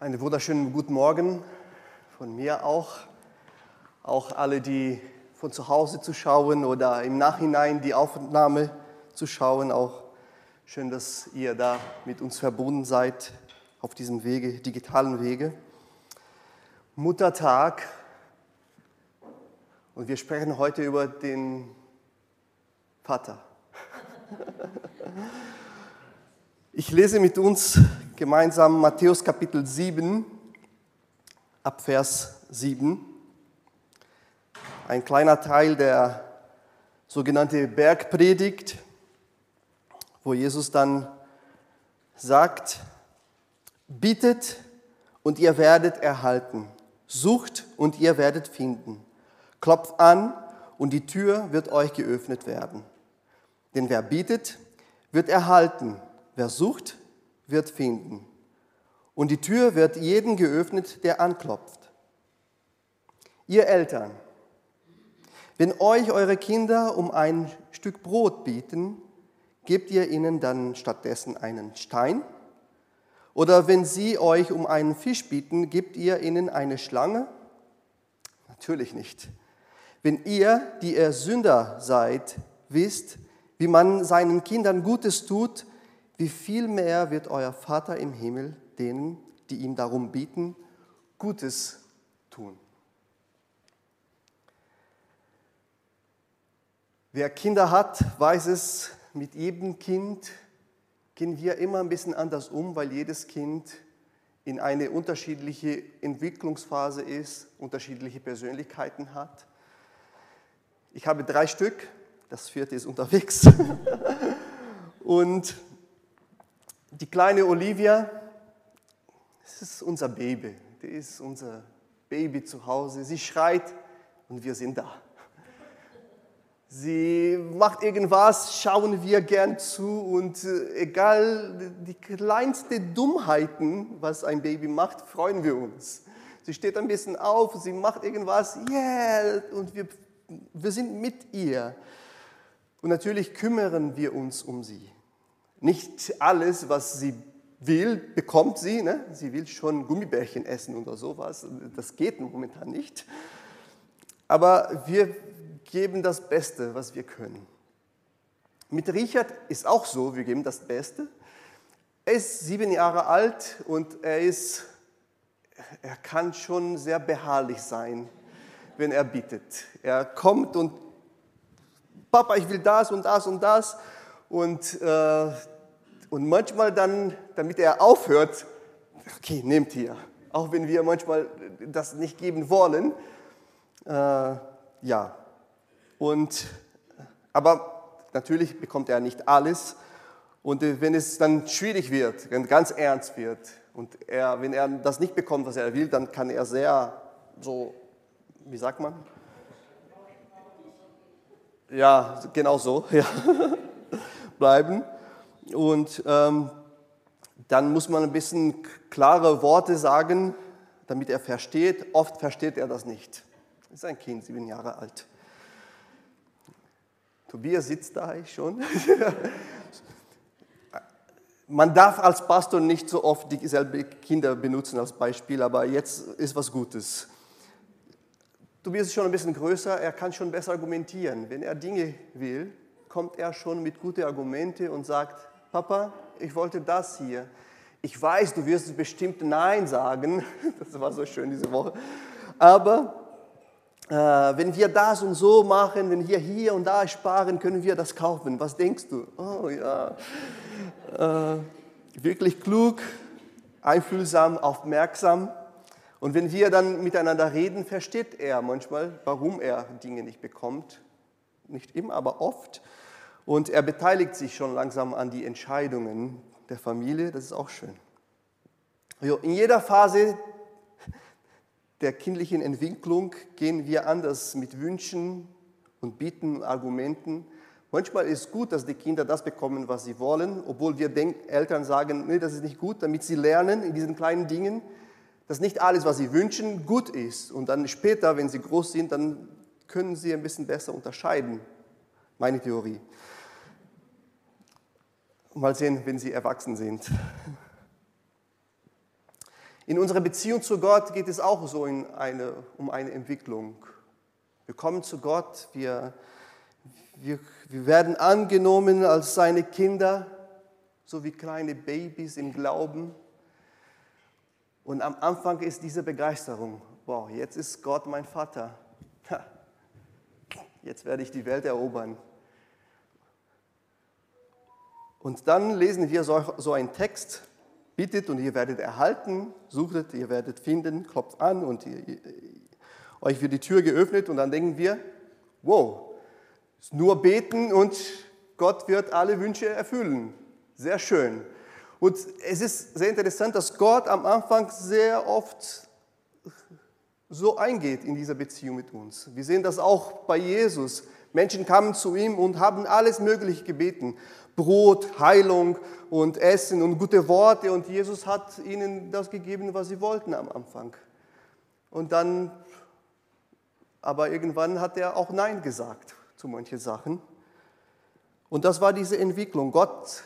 Einen wunderschönen guten Morgen von mir auch. Auch alle, die von zu Hause zuschauen oder im Nachhinein die Aufnahme zuschauen, auch schön, dass ihr da mit uns verbunden seid auf diesem Wege, digitalen Wege. Muttertag und wir sprechen heute über den Vater. Ich lese mit uns gemeinsam Matthäus Kapitel 7 ab Vers 7. Ein kleiner Teil der sogenannten Bergpredigt, wo Jesus dann sagt, bittet und ihr werdet erhalten, sucht und ihr werdet finden, klopft an und die Tür wird euch geöffnet werden. Denn wer bittet, wird erhalten Wer sucht, wird finden. Und die Tür wird jedem geöffnet, der anklopft. Ihr Eltern, wenn euch eure Kinder um ein Stück Brot bieten, gebt ihr ihnen dann stattdessen einen Stein? Oder wenn sie euch um einen Fisch bieten, gebt ihr ihnen eine Schlange? Natürlich nicht. Wenn ihr, die ihr Sünder seid, wisst, wie man seinen Kindern Gutes tut, wie viel mehr wird euer Vater im Himmel denen, die ihm darum bieten, Gutes tun. Wer Kinder hat, weiß es, mit jedem Kind gehen wir immer ein bisschen anders um, weil jedes Kind in eine unterschiedliche Entwicklungsphase ist, unterschiedliche Persönlichkeiten hat. Ich habe drei Stück, das vierte ist unterwegs. Und die kleine Olivia, das ist unser Baby. Die ist unser Baby zu Hause. Sie schreit und wir sind da. Sie macht irgendwas, schauen wir gern zu und äh, egal die kleinsten Dummheiten, was ein Baby macht, freuen wir uns. Sie steht ein bisschen auf, sie macht irgendwas, yeah, und wir, wir sind mit ihr. Und natürlich kümmern wir uns um sie. Nicht alles, was sie will, bekommt sie. Ne? Sie will schon Gummibärchen essen oder sowas. Das geht momentan nicht. Aber wir geben das Beste, was wir können. Mit Richard ist auch so, wir geben das Beste. Er ist sieben Jahre alt und er, ist, er kann schon sehr beharrlich sein, wenn er bittet. Er kommt und Papa, ich will das und das und das. Und, äh, und manchmal dann, damit er aufhört, okay, nehmt hier. Auch wenn wir manchmal das nicht geben wollen. Äh, ja. Und, aber natürlich bekommt er nicht alles. Und äh, wenn es dann schwierig wird, wenn ganz ernst wird, und er, wenn er das nicht bekommt, was er will, dann kann er sehr so, wie sagt man? Ja, genau so. Ja bleiben. Und ähm, dann muss man ein bisschen klare Worte sagen, damit er versteht. Oft versteht er das nicht. Ist ein Kind, sieben Jahre alt. Tobias sitzt da schon. Man darf als Pastor nicht so oft dieselben Kinder benutzen als Beispiel, aber jetzt ist was Gutes. Tobias ist schon ein bisschen größer, er kann schon besser argumentieren. Wenn er Dinge will, kommt er schon mit guten Argumenten und sagt, Papa, ich wollte das hier. Ich weiß, du wirst bestimmt Nein sagen. Das war so schön diese Woche. Aber äh, wenn wir das und so machen, wenn wir hier und da sparen, können wir das kaufen. Was denkst du? Oh ja, äh, wirklich klug, einfühlsam, aufmerksam. Und wenn wir dann miteinander reden, versteht er manchmal, warum er Dinge nicht bekommt. Nicht immer, aber oft. Und er beteiligt sich schon langsam an die Entscheidungen der Familie, das ist auch schön. In jeder Phase der kindlichen Entwicklung gehen wir anders mit Wünschen und Bitten, Argumenten. Manchmal ist es gut, dass die Kinder das bekommen, was sie wollen, obwohl wir Eltern sagen, nee, das ist nicht gut, damit sie lernen in diesen kleinen Dingen, dass nicht alles, was sie wünschen, gut ist. Und dann später, wenn sie groß sind, dann können sie ein bisschen besser unterscheiden. Meine Theorie. Mal sehen, wenn sie erwachsen sind. In unserer Beziehung zu Gott geht es auch so in eine, um eine Entwicklung. Wir kommen zu Gott, wir, wir, wir werden angenommen als seine Kinder, so wie kleine Babys im Glauben. Und am Anfang ist diese Begeisterung, wow, jetzt ist Gott mein Vater. Jetzt werde ich die Welt erobern. Und dann lesen wir so, so einen Text, bittet und ihr werdet erhalten, suchtet, ihr werdet finden, klopft an und ihr, euch wird die Tür geöffnet und dann denken wir, wow, nur beten und Gott wird alle Wünsche erfüllen. Sehr schön. Und es ist sehr interessant, dass Gott am Anfang sehr oft so eingeht in dieser Beziehung mit uns. Wir sehen das auch bei Jesus. Menschen kamen zu ihm und haben alles Mögliche gebeten. Brot, Heilung und Essen und gute Worte. Und Jesus hat ihnen das gegeben, was sie wollten am Anfang. Und dann, aber irgendwann hat er auch Nein gesagt zu manchen Sachen. Und das war diese Entwicklung. Gott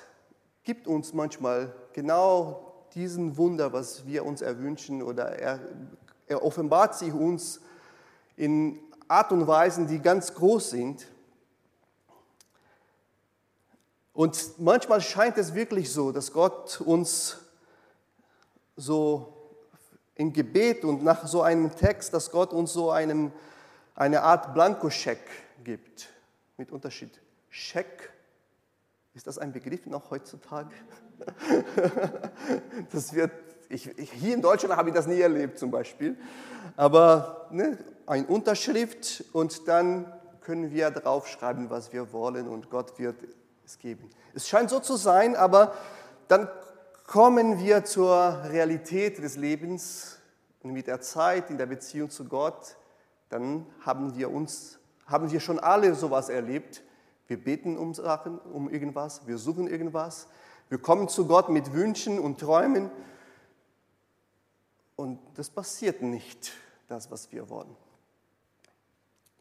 gibt uns manchmal genau diesen Wunder, was wir uns erwünschen, oder er, er offenbart sich uns in Art und Weisen, die ganz groß sind. Und manchmal scheint es wirklich so, dass Gott uns so im Gebet und nach so einem Text, dass Gott uns so einem, eine Art Blankoscheck gibt. Mit Unterschied. Scheck, ist das ein Begriff noch heutzutage? das wird, ich, hier in Deutschland habe ich das nie erlebt zum Beispiel. Aber ne, eine Unterschrift und dann können wir draufschreiben, was wir wollen und Gott wird es geben. Es scheint so zu sein, aber dann kommen wir zur Realität des Lebens und mit der Zeit in der Beziehung zu Gott, dann haben wir uns, haben wir schon alle sowas erlebt. Wir beten um Sachen, um irgendwas, wir suchen irgendwas, wir kommen zu Gott mit Wünschen und Träumen und das passiert nicht, das, was wir wollen.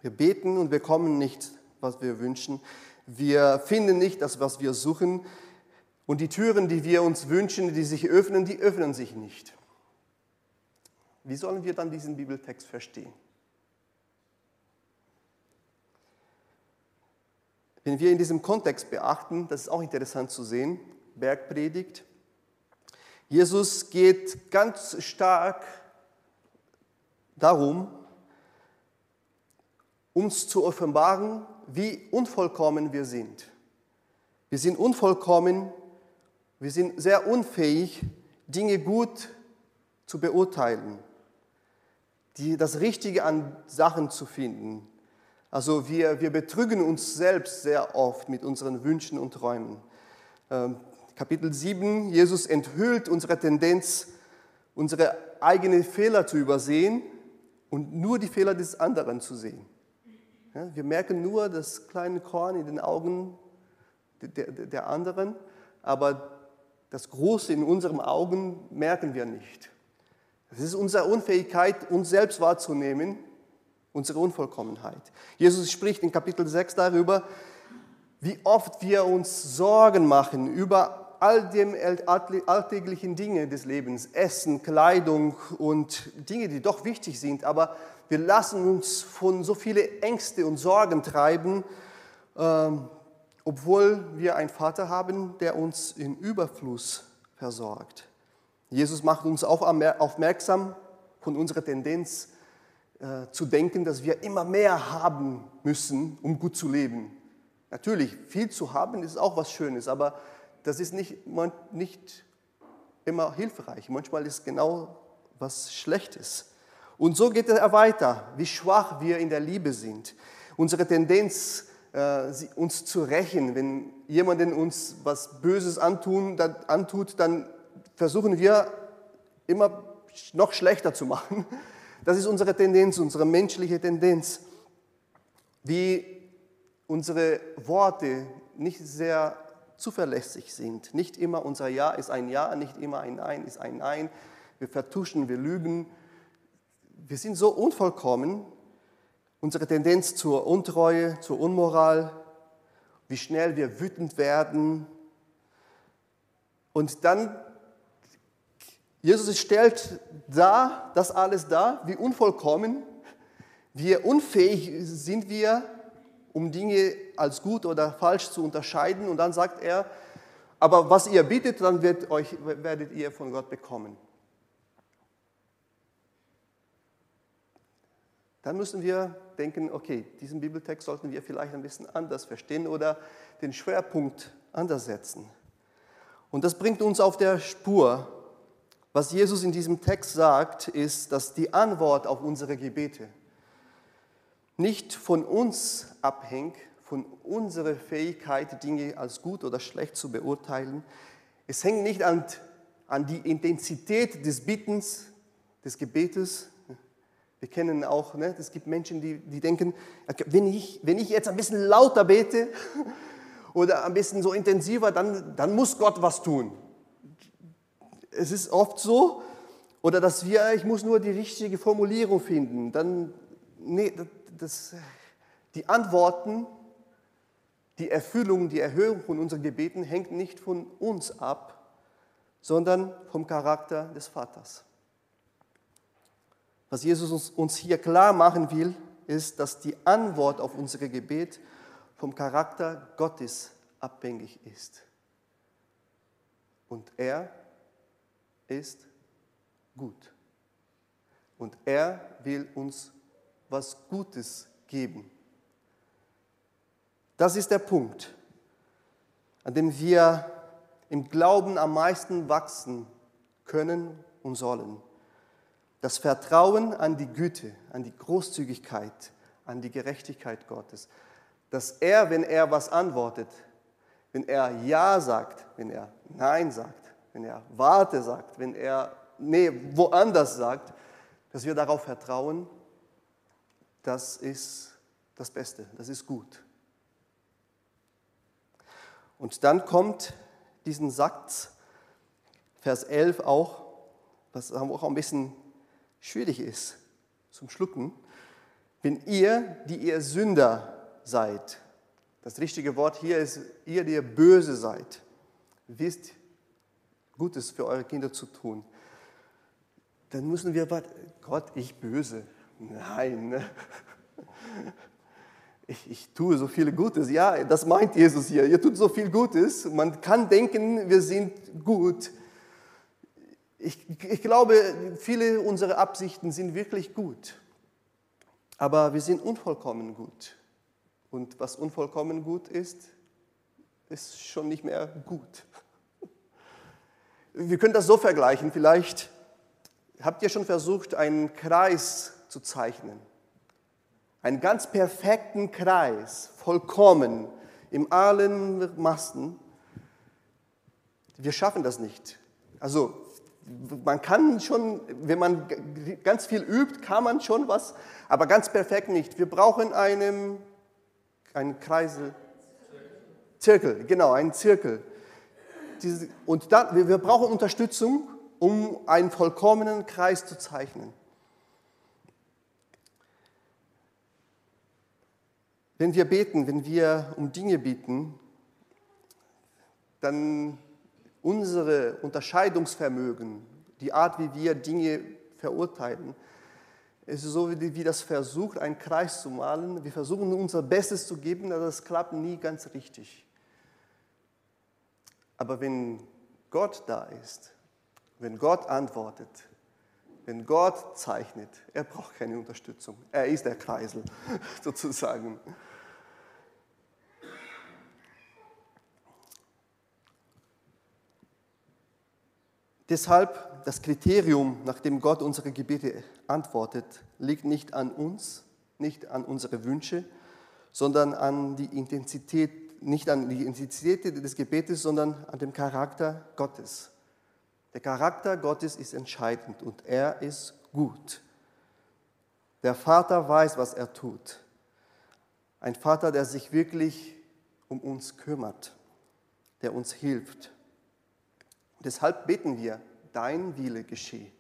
Wir beten und bekommen nicht, was wir wünschen. Wir finden nicht das, was wir suchen. Und die Türen, die wir uns wünschen, die sich öffnen, die öffnen sich nicht. Wie sollen wir dann diesen Bibeltext verstehen? Wenn wir in diesem Kontext beachten, das ist auch interessant zu sehen, Bergpredigt, Jesus geht ganz stark darum, uns zu offenbaren, wie unvollkommen wir sind. Wir sind unvollkommen, wir sind sehr unfähig, Dinge gut zu beurteilen, die, das Richtige an Sachen zu finden. Also wir, wir betrügen uns selbst sehr oft mit unseren Wünschen und Träumen. Ähm, Kapitel 7, Jesus enthüllt unsere Tendenz, unsere eigenen Fehler zu übersehen und nur die Fehler des anderen zu sehen. Ja, wir merken nur das kleine Korn in den Augen der, der anderen, aber das Große in unseren Augen merken wir nicht. Das ist unsere Unfähigkeit, uns selbst wahrzunehmen, unsere Unvollkommenheit. Jesus spricht in Kapitel 6 darüber, wie oft wir uns Sorgen machen über all dem alltäglichen Dinge des Lebens, Essen, Kleidung und Dinge, die doch wichtig sind, aber wir lassen uns von so vielen Ängsten und Sorgen treiben, ähm, obwohl wir einen Vater haben, der uns in Überfluss versorgt. Jesus macht uns auch aufmerksam von unserer Tendenz äh, zu denken, dass wir immer mehr haben müssen, um gut zu leben. Natürlich, viel zu haben ist auch was Schönes, aber das ist nicht, nicht immer hilfreich. Manchmal ist genau was Schlechtes. Und so geht er weiter, wie schwach wir in der Liebe sind. Unsere Tendenz, äh, uns zu rächen, wenn jemand uns was Böses antun, dann, antut, dann versuchen wir immer noch schlechter zu machen. Das ist unsere Tendenz, unsere menschliche Tendenz. Wie unsere Worte nicht sehr zuverlässig sind. Nicht immer unser Ja ist ein Ja, nicht immer ein Nein ist ein Nein. Wir vertuschen, wir lügen, wir sind so unvollkommen, unsere Tendenz zur Untreue, zur Unmoral, wie schnell wir wütend werden. Und dann, Jesus stellt da, das alles da, wie unvollkommen, wie unfähig sind wir, um Dinge als gut oder falsch zu unterscheiden. Und dann sagt er, aber was ihr bittet, dann wird euch, werdet ihr von Gott bekommen. Dann müssen wir denken, okay, diesen Bibeltext sollten wir vielleicht ein bisschen anders verstehen oder den Schwerpunkt anders setzen. Und das bringt uns auf der Spur. Was Jesus in diesem Text sagt, ist, dass die Antwort auf unsere Gebete nicht von uns abhängt, von unserer Fähigkeit, Dinge als gut oder schlecht zu beurteilen. Es hängt nicht an, an die Intensität des Bittens, des Gebetes. Wir kennen auch, ne, es gibt Menschen, die, die denken, wenn ich, wenn ich jetzt ein bisschen lauter bete oder ein bisschen so intensiver, dann, dann muss Gott was tun. Es ist oft so, oder dass wir, ich muss nur die richtige Formulierung finden, dann, nee, das, die Antworten, die Erfüllung, die Erhöhung von unseren Gebeten hängt nicht von uns ab, sondern vom Charakter des Vaters. Was Jesus uns hier klar machen will, ist, dass die Antwort auf unser Gebet vom Charakter Gottes abhängig ist. Und er ist gut. Und er will uns was Gutes geben. Das ist der Punkt, an dem wir im Glauben am meisten wachsen können und sollen. Das Vertrauen an die Güte, an die Großzügigkeit, an die Gerechtigkeit Gottes. Dass er, wenn er was antwortet, wenn er Ja sagt, wenn er Nein sagt, wenn er Warte sagt, wenn er Nee, woanders sagt, dass wir darauf vertrauen, das ist das Beste, das ist gut. Und dann kommt diesen Satz, Vers 11 auch, was auch ein bisschen schwierig ist zum Schlucken. Wenn ihr, die ihr Sünder seid, das richtige Wort hier ist, ihr, die ihr böse seid, wisst, Gutes für eure Kinder zu tun, dann müssen wir, Gott, ich böse. Nein, ne? ich, ich tue so viel Gutes. Ja, das meint Jesus hier. Ihr tut so viel Gutes. Man kann denken, wir sind gut. Ich, ich glaube, viele unserer Absichten sind wirklich gut. Aber wir sind unvollkommen gut. Und was unvollkommen gut ist, ist schon nicht mehr gut. Wir können das so vergleichen. Vielleicht habt ihr schon versucht, einen Kreis zu zeichnen einen ganz perfekten Kreis, vollkommen, in allen Masten. Wir schaffen das nicht. Also man kann schon, wenn man ganz viel übt, kann man schon was, aber ganz perfekt nicht. Wir brauchen einen, einen Kreisel, Zirkel, genau, einen Zirkel. Und dann, wir brauchen Unterstützung, um einen vollkommenen Kreis zu zeichnen. Wenn wir beten, wenn wir um Dinge beten, dann unsere Unterscheidungsvermögen, die Art, wie wir Dinge verurteilen, ist so, wie das versucht, einen Kreis zu malen. Wir versuchen unser Bestes zu geben, aber das klappt nie ganz richtig. Aber wenn Gott da ist, wenn Gott antwortet, wenn Gott zeichnet, er braucht keine Unterstützung. Er ist der Kreisel sozusagen. Deshalb das Kriterium, nach dem Gott unsere Gebete antwortet, liegt nicht an uns, nicht an unsere Wünsche, sondern an die Intensität, nicht an die Intensität des Gebetes, sondern an dem Charakter Gottes. Der Charakter Gottes ist entscheidend und er ist gut. Der Vater weiß, was er tut. Ein Vater, der sich wirklich um uns kümmert, der uns hilft. Deshalb beten wir, dein Wille geschehe.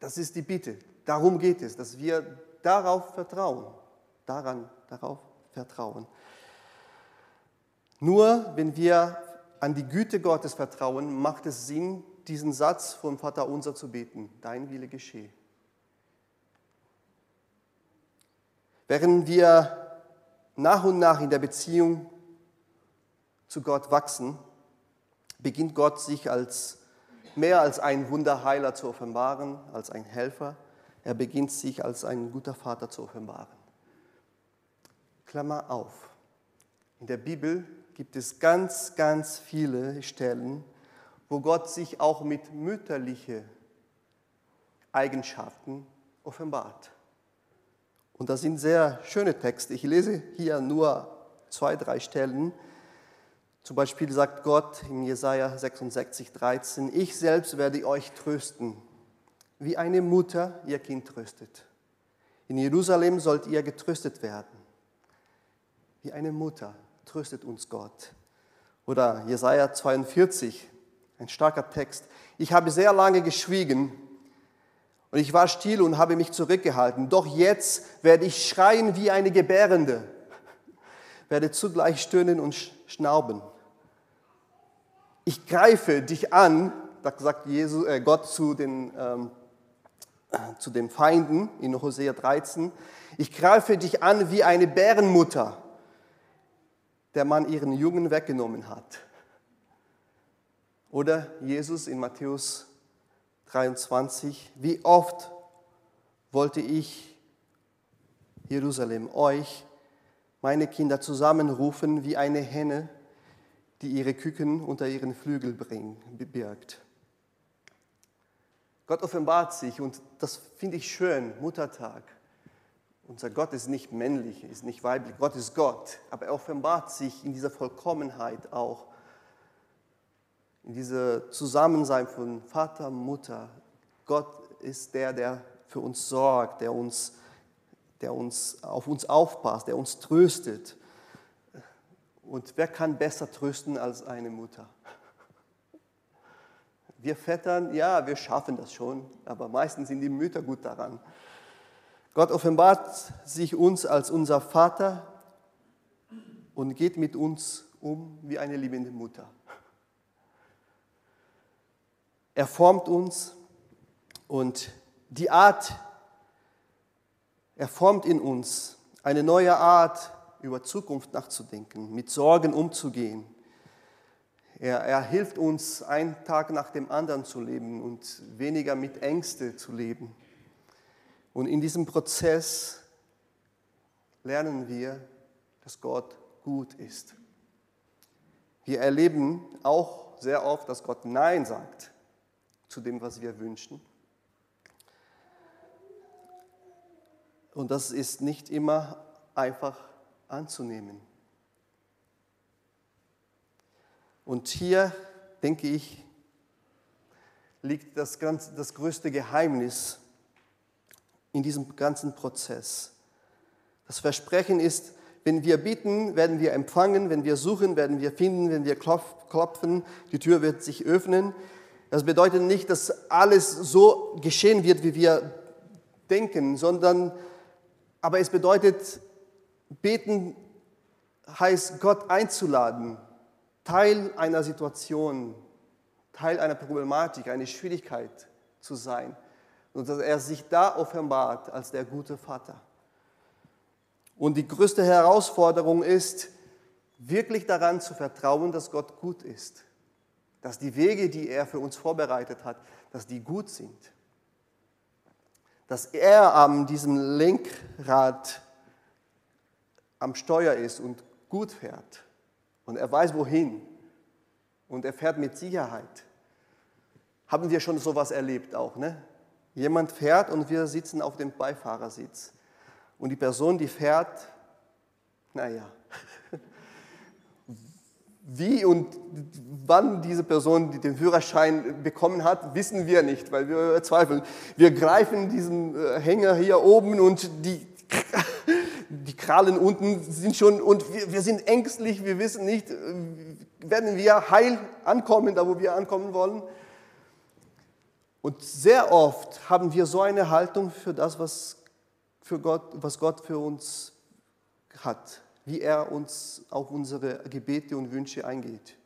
Das ist die Bitte. Darum geht es, dass wir darauf vertrauen. Daran, darauf vertrauen. Nur wenn wir an die Güte Gottes vertrauen, macht es Sinn, diesen Satz vom Vater unser zu beten, dein Wille geschehe. Während wir nach und nach in der Beziehung zu Gott wachsen, beginnt Gott sich als mehr als ein Wunderheiler zu offenbaren, als ein Helfer. Er beginnt sich als ein guter Vater zu offenbaren. Klammer auf. In der Bibel gibt es ganz, ganz viele Stellen, wo Gott sich auch mit mütterlichen Eigenschaften offenbart. Und das sind sehr schöne Texte. Ich lese hier nur zwei, drei Stellen. Zum Beispiel sagt Gott in Jesaja 66, 13: Ich selbst werde euch trösten, wie eine Mutter ihr Kind tröstet. In Jerusalem sollt ihr getröstet werden, wie eine Mutter tröstet uns Gott. Oder Jesaja 42, ein starker Text. Ich habe sehr lange geschwiegen und ich war still und habe mich zurückgehalten. Doch jetzt werde ich schreien wie eine Gebärende, werde zugleich stöhnen und schnauben. Ich greife dich an, das sagt Jesus, äh Gott zu den, ähm, zu den Feinden in Hosea 13. Ich greife dich an wie eine Bärenmutter der man ihren Jungen weggenommen hat. Oder Jesus in Matthäus 23, wie oft wollte ich Jerusalem, euch, meine Kinder zusammenrufen wie eine Henne, die ihre Küken unter ihren Flügel birgt. Gott offenbart sich und das finde ich schön, Muttertag. Unser Gott ist nicht männlich, ist nicht weiblich, Gott ist Gott, aber er offenbart sich in dieser Vollkommenheit auch, in diesem Zusammensein von Vater, Mutter. Gott ist der, der für uns sorgt, der uns, der uns auf uns aufpasst, der uns tröstet. Und wer kann besser trösten als eine Mutter? Wir Vätern, ja, wir schaffen das schon, aber meistens sind die Mütter gut daran. Gott offenbart sich uns als unser Vater und geht mit uns um wie eine liebende Mutter. Er formt uns und die Art, er formt in uns eine neue Art, über Zukunft nachzudenken, mit Sorgen umzugehen. Er, er hilft uns, einen Tag nach dem anderen zu leben und weniger mit Ängste zu leben. Und in diesem Prozess lernen wir, dass Gott gut ist. Wir erleben auch sehr oft, dass Gott Nein sagt zu dem, was wir wünschen. Und das ist nicht immer einfach anzunehmen. Und hier, denke ich, liegt das, ganz, das größte Geheimnis in diesem ganzen Prozess. Das Versprechen ist, wenn wir bitten, werden wir empfangen, wenn wir suchen, werden wir finden, wenn wir klopfen, die Tür wird sich öffnen. Das bedeutet nicht, dass alles so geschehen wird, wie wir denken, sondern, aber es bedeutet, beten heißt Gott einzuladen, Teil einer Situation, Teil einer Problematik, einer Schwierigkeit zu sein und dass er sich da offenbart als der gute Vater. Und die größte Herausforderung ist, wirklich daran zu vertrauen, dass Gott gut ist, dass die Wege, die er für uns vorbereitet hat, dass die gut sind, dass er an diesem Lenkrad am Steuer ist und gut fährt und er weiß wohin und er fährt mit Sicherheit. Haben wir schon sowas erlebt auch, ne? Jemand fährt und wir sitzen auf dem Beifahrersitz. Und die Person, die fährt, naja, wie und wann diese Person den Führerschein bekommen hat, wissen wir nicht, weil wir zweifeln. Wir greifen diesen äh, Hänger hier oben und die, die Krallen unten sind schon, und wir, wir sind ängstlich, wir wissen nicht, äh, werden wir heil ankommen, da wo wir ankommen wollen. Und sehr oft haben wir so eine Haltung für das, was, für Gott, was Gott für uns hat, wie er uns auf unsere Gebete und Wünsche eingeht.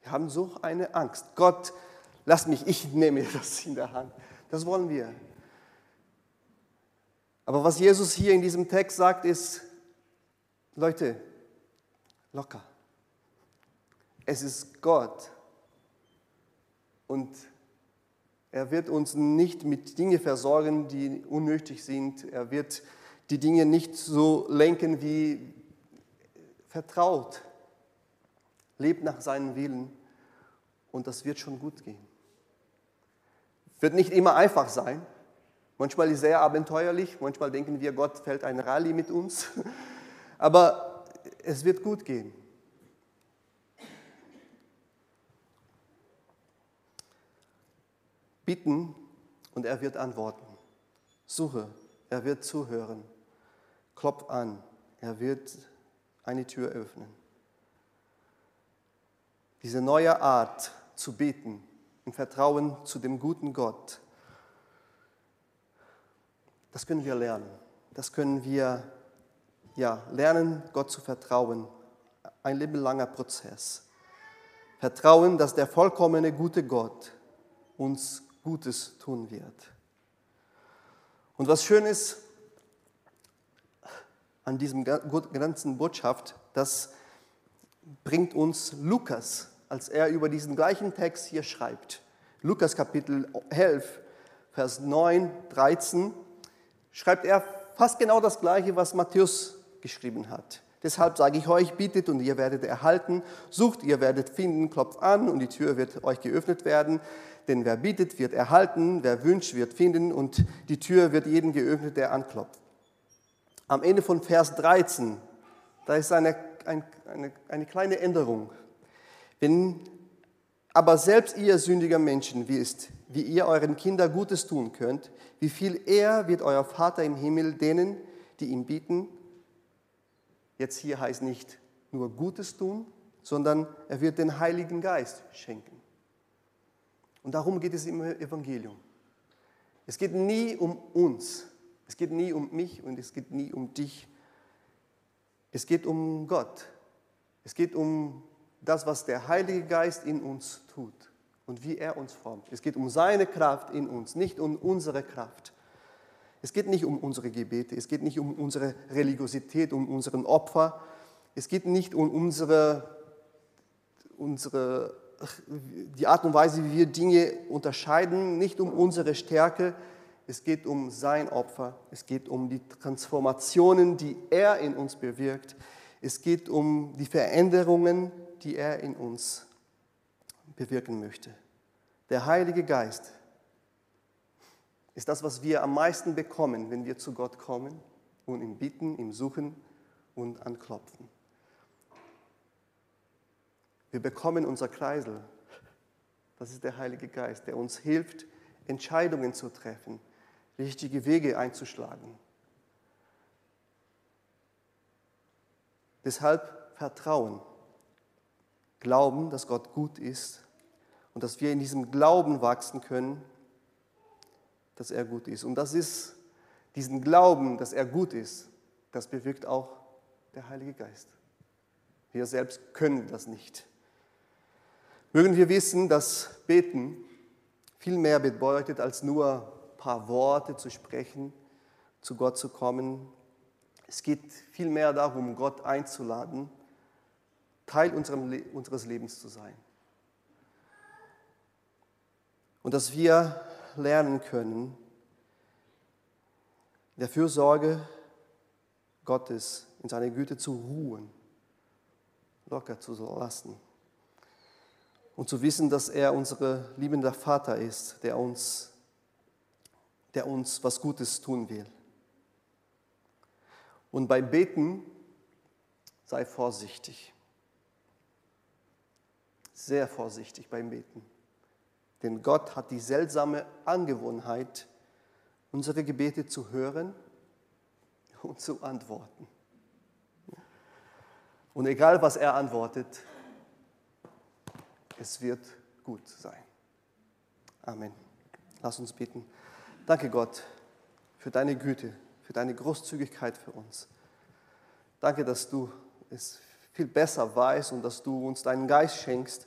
Wir haben so eine Angst. Gott lass mich, ich nehme das in der Hand. Das wollen wir. Aber was Jesus hier in diesem Text sagt, ist, Leute, locker. Es ist Gott. Und er wird uns nicht mit Dingen versorgen, die unnötig sind. Er wird die Dinge nicht so lenken wie vertraut. Lebt nach seinem Willen und das wird schon gut gehen. Wird nicht immer einfach sein. Manchmal ist es sehr abenteuerlich, manchmal denken wir, Gott fällt ein Rallye mit uns. Aber es wird gut gehen. Bitten und er wird antworten. Suche, er wird zuhören. Klopf an, er wird eine Tür öffnen. Diese neue Art zu beten im Vertrauen zu dem guten Gott, das können wir lernen. Das können wir ja, lernen, Gott zu vertrauen. Ein lebenlanger Prozess. Vertrauen, dass der vollkommene gute Gott uns Gutes tun wird. Und was schön ist an diesem ganzen Botschaft, das bringt uns Lukas, als er über diesen gleichen Text hier schreibt. Lukas Kapitel 11, Vers 9, 13, schreibt er fast genau das Gleiche, was Matthäus geschrieben hat. Deshalb sage ich euch, bittet und ihr werdet erhalten, sucht, ihr werdet finden, klopft an und die Tür wird euch geöffnet werden. Denn wer bittet, wird erhalten, wer wünscht, wird finden und die Tür wird jedem geöffnet, der anklopft. Am Ende von Vers 13, da ist eine, eine, eine, eine kleine Änderung. Wenn aber selbst ihr sündiger Menschen wisst, wie ihr euren Kindern Gutes tun könnt, wie viel eher wird euer Vater im Himmel denen, die ihm bieten, jetzt hier heißt nicht nur Gutes tun, sondern er wird den Heiligen Geist schenken. Und darum geht es im Evangelium. Es geht nie um uns, es geht nie um mich und es geht nie um dich. Es geht um Gott. Es geht um das, was der Heilige Geist in uns tut und wie er uns formt. Es geht um seine Kraft in uns, nicht um unsere Kraft. Es geht nicht um unsere Gebete, es geht nicht um unsere Religiosität, um unseren Opfer. Es geht nicht um unsere, unsere die Art und Weise, wie wir Dinge unterscheiden, nicht um unsere Stärke, es geht um sein Opfer, es geht um die Transformationen, die er in uns bewirkt, es geht um die Veränderungen, die er in uns bewirken möchte. Der Heilige Geist ist das, was wir am meisten bekommen, wenn wir zu Gott kommen und ihn bitten, ihm suchen und anklopfen. Wir bekommen unser Kreisel. Das ist der Heilige Geist, der uns hilft, Entscheidungen zu treffen, richtige Wege einzuschlagen. Deshalb Vertrauen, Glauben, dass Gott gut ist und dass wir in diesem Glauben wachsen können, dass er gut ist. Und das ist diesen Glauben, dass er gut ist, das bewirkt auch der Heilige Geist. Wir selbst können das nicht. Mögen wir wissen, dass Beten viel mehr bedeutet, als nur ein paar Worte zu sprechen, zu Gott zu kommen. Es geht viel mehr darum, Gott einzuladen, Teil unseres Lebens zu sein. Und dass wir lernen können, der Fürsorge Gottes in seiner Güte zu ruhen, locker zu lassen und zu wissen, dass er unser liebender Vater ist, der uns, der uns was Gutes tun will. Und beim Beten sei vorsichtig. Sehr vorsichtig beim Beten. Denn Gott hat die seltsame Angewohnheit, unsere Gebete zu hören und zu antworten. Und egal, was er antwortet, es wird gut sein. Amen. Lass uns beten. Danke Gott für deine Güte, für deine Großzügigkeit für uns. Danke, dass du es viel besser weißt und dass du uns deinen Geist schenkst,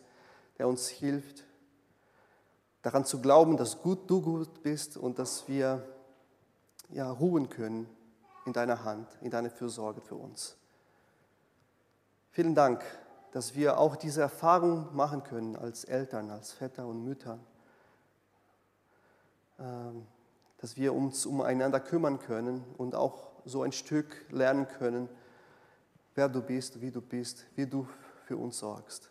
der uns hilft. Daran zu glauben, dass gut, du gut bist und dass wir ja, ruhen können in deiner Hand, in deiner Fürsorge für uns. Vielen Dank, dass wir auch diese Erfahrung machen können als Eltern, als Väter und Mütter, ähm, dass wir uns umeinander kümmern können und auch so ein Stück lernen können, wer du bist, wie du bist, wie du für uns sorgst.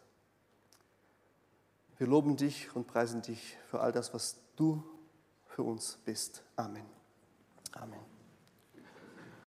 Wir loben dich und preisen dich für all das, was du für uns bist. Amen. Amen.